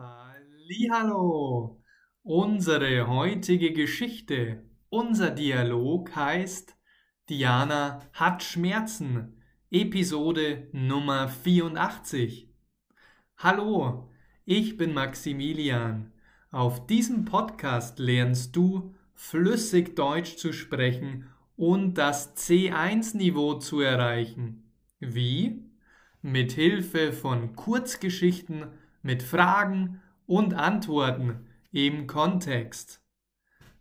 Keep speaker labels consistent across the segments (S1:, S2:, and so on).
S1: Hallo! Unsere heutige Geschichte, unser Dialog heißt Diana hat Schmerzen, Episode Nummer 84. Hallo, ich bin Maximilian. Auf diesem Podcast lernst du flüssig Deutsch zu sprechen und das C1-Niveau zu erreichen. Wie? Mit Hilfe von Kurzgeschichten mit Fragen und Antworten im Kontext.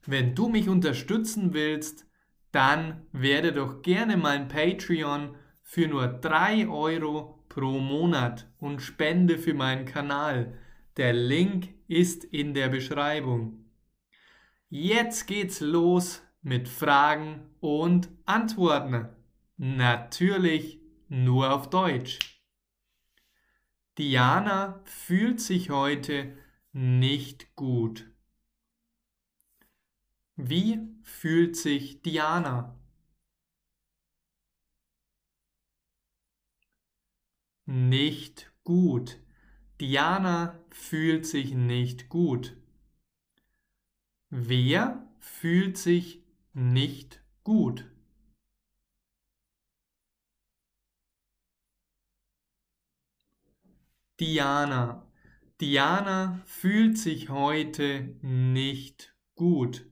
S1: Wenn du mich unterstützen willst, dann werde doch gerne mein Patreon für nur 3 Euro pro Monat und spende für meinen Kanal. Der Link ist in der Beschreibung. Jetzt geht's los mit Fragen und Antworten. Natürlich nur auf Deutsch. Diana fühlt sich heute nicht gut. Wie fühlt sich Diana? Nicht gut. Diana fühlt sich nicht gut. Wer fühlt sich nicht gut? Diana. Diana fühlt sich heute nicht gut.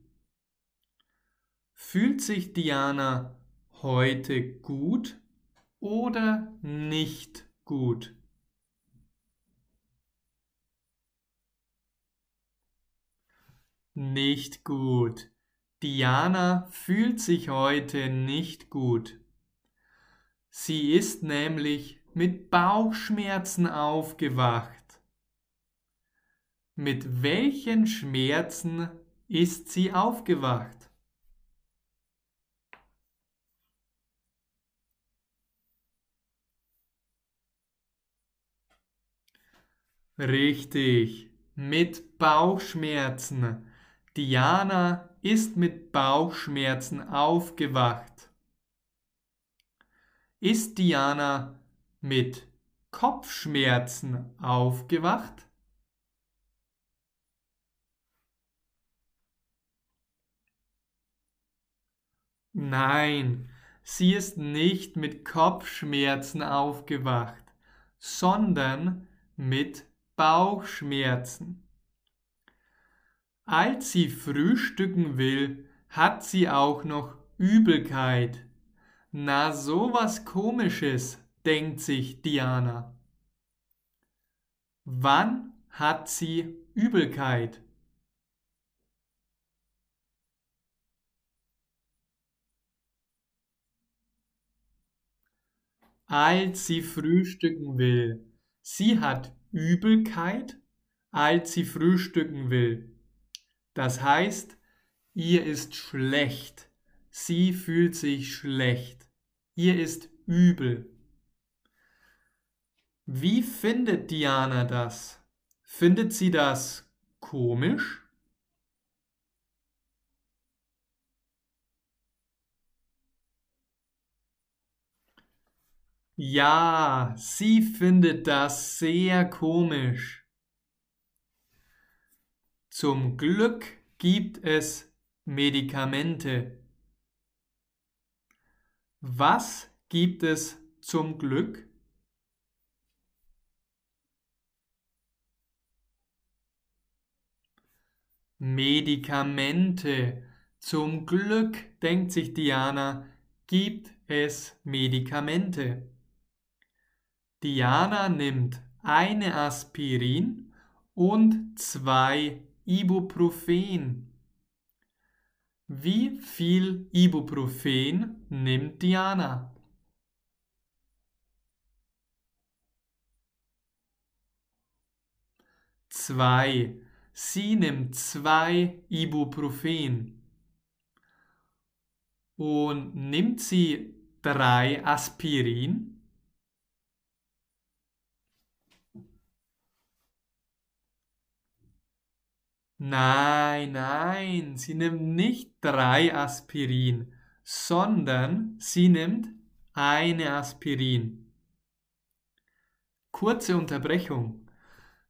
S1: Fühlt sich Diana heute gut oder nicht gut? Nicht gut. Diana fühlt sich heute nicht gut. Sie ist nämlich mit Bauchschmerzen aufgewacht. Mit welchen Schmerzen ist sie aufgewacht? Richtig, mit Bauchschmerzen. Diana ist mit Bauchschmerzen aufgewacht. Ist Diana mit Kopfschmerzen aufgewacht? Nein, sie ist nicht mit Kopfschmerzen aufgewacht, sondern mit Bauchschmerzen. Als sie frühstücken will, hat sie auch noch Übelkeit. Na, sowas komisches, denkt sich Diana. Wann hat sie Übelkeit? Als sie frühstücken will. Sie hat Übelkeit, als sie frühstücken will. Das heißt, ihr ist schlecht. Sie fühlt sich schlecht. Ihr ist übel. Wie findet Diana das? Findet sie das komisch? Ja, sie findet das sehr komisch. Zum Glück gibt es Medikamente. Was gibt es zum Glück? Medikamente. Zum Glück, denkt sich Diana, gibt es Medikamente. Diana nimmt eine Aspirin und zwei Ibuprofen. Wie viel Ibuprofen nimmt Diana? Zwei. Sie nimmt zwei Ibuprofen. Und nimmt sie drei Aspirin? Nein, nein, sie nimmt nicht drei Aspirin, sondern sie nimmt eine Aspirin. Kurze Unterbrechung.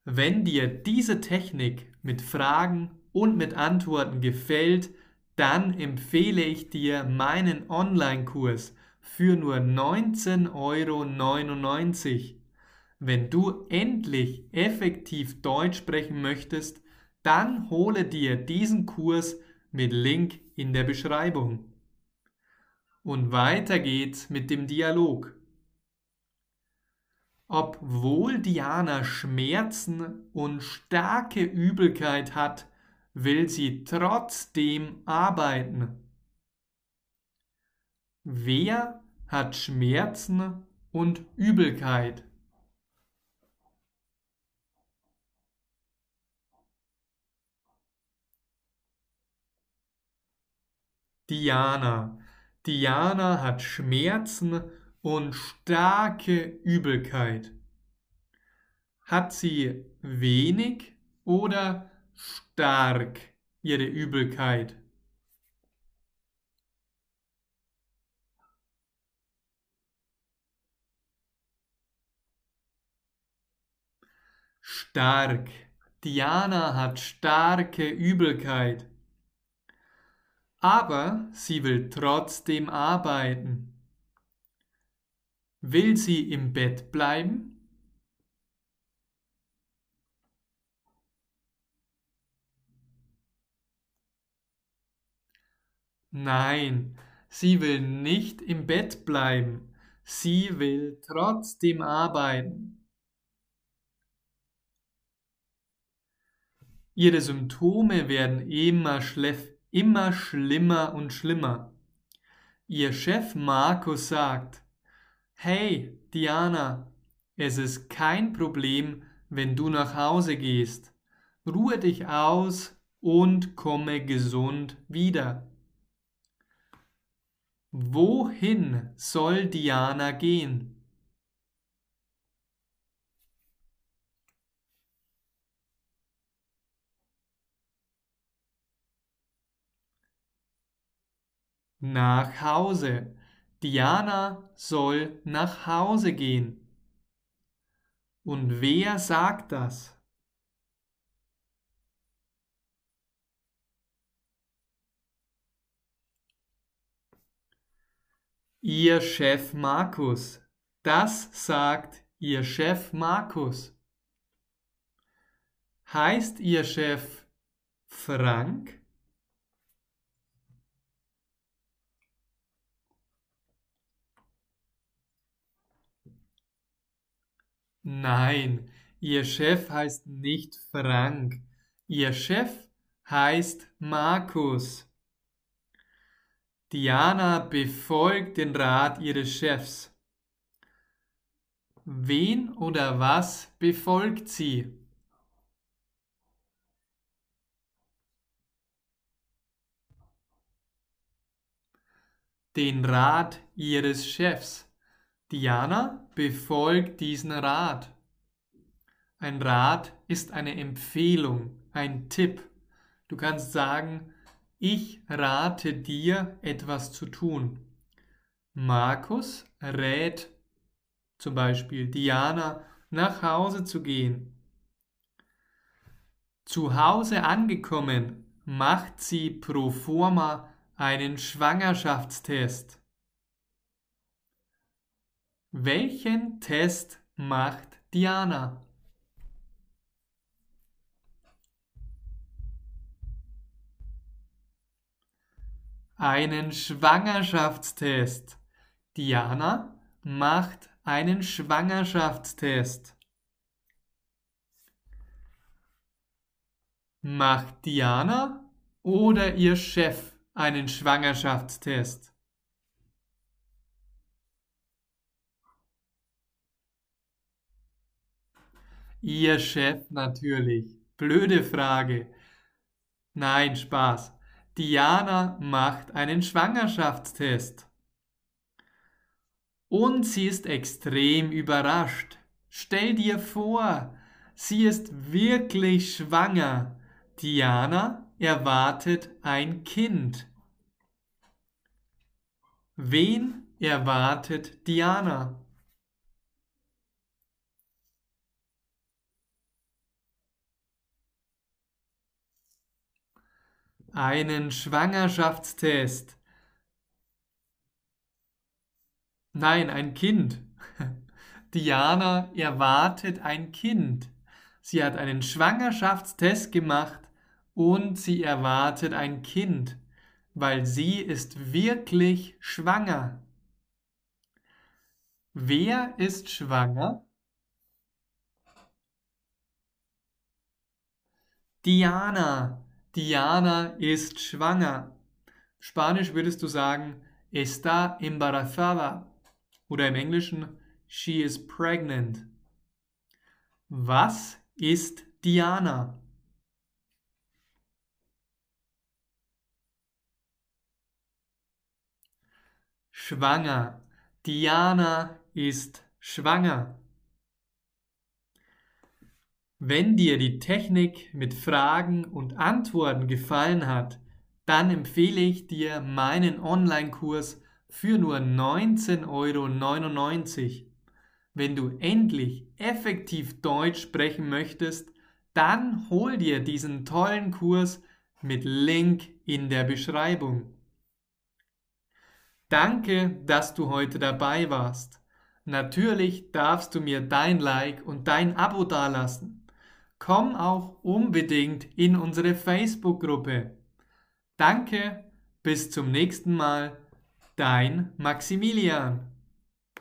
S1: Wenn dir diese Technik mit Fragen und mit Antworten gefällt, dann empfehle ich dir meinen Online-Kurs für nur 19,99 Euro. Wenn du endlich effektiv Deutsch sprechen möchtest, dann hole dir diesen Kurs mit Link in der Beschreibung. Und weiter geht's mit dem Dialog. Obwohl Diana Schmerzen und starke Übelkeit hat, will sie trotzdem arbeiten. Wer hat Schmerzen und Übelkeit? Diana. Diana hat Schmerzen und starke Übelkeit. Hat sie wenig oder stark ihre Übelkeit? Stark. Diana hat starke Übelkeit. Aber sie will trotzdem arbeiten. Will sie im Bett bleiben? Nein, sie will nicht im Bett bleiben. Sie will trotzdem arbeiten. Ihre Symptome werden immer, immer schlimmer und schlimmer. Ihr Chef Markus sagt, Hey, Diana, es ist kein Problem, wenn du nach Hause gehst. Ruhe dich aus und komme gesund wieder. Wohin soll Diana gehen? Nach Hause. Diana soll nach Hause gehen. Und wer sagt das? Ihr Chef Markus. Das sagt Ihr Chef Markus. Heißt Ihr Chef Frank? Nein, Ihr Chef heißt nicht Frank. Ihr Chef heißt Markus. Diana befolgt den Rat ihres Chefs. Wen oder was befolgt sie? Den Rat ihres Chefs. Diana befolgt diesen Rat. Ein Rat ist eine Empfehlung, ein Tipp. Du kannst sagen, ich rate dir etwas zu tun. Markus rät zum Beispiel Diana nach Hause zu gehen. Zu Hause angekommen macht sie pro forma einen Schwangerschaftstest. Welchen Test macht Diana? Einen Schwangerschaftstest. Diana macht einen Schwangerschaftstest. Macht Diana oder ihr Chef einen Schwangerschaftstest? Ihr Chef natürlich. Blöde Frage. Nein, Spaß. Diana macht einen Schwangerschaftstest. Und sie ist extrem überrascht. Stell dir vor, sie ist wirklich schwanger. Diana erwartet ein Kind. Wen erwartet Diana? Einen Schwangerschaftstest. Nein, ein Kind. Diana erwartet ein Kind. Sie hat einen Schwangerschaftstest gemacht und sie erwartet ein Kind, weil sie ist wirklich schwanger. Wer ist schwanger? Diana. Diana ist schwanger. Spanisch würdest du sagen, está embarazada. Oder im Englischen, she is pregnant. Was ist Diana? Schwanger. Diana ist schwanger. Wenn dir die Technik mit Fragen und Antworten gefallen hat, dann empfehle ich dir meinen Online-Kurs für nur 19,99 Euro. Wenn du endlich effektiv Deutsch sprechen möchtest, dann hol dir diesen tollen Kurs mit Link in der Beschreibung. Danke, dass du heute dabei warst. Natürlich darfst du mir dein Like und dein Abo dalassen komm auch unbedingt in unsere Facebook-Gruppe. Danke, bis zum nächsten Mal, dein Maximilian.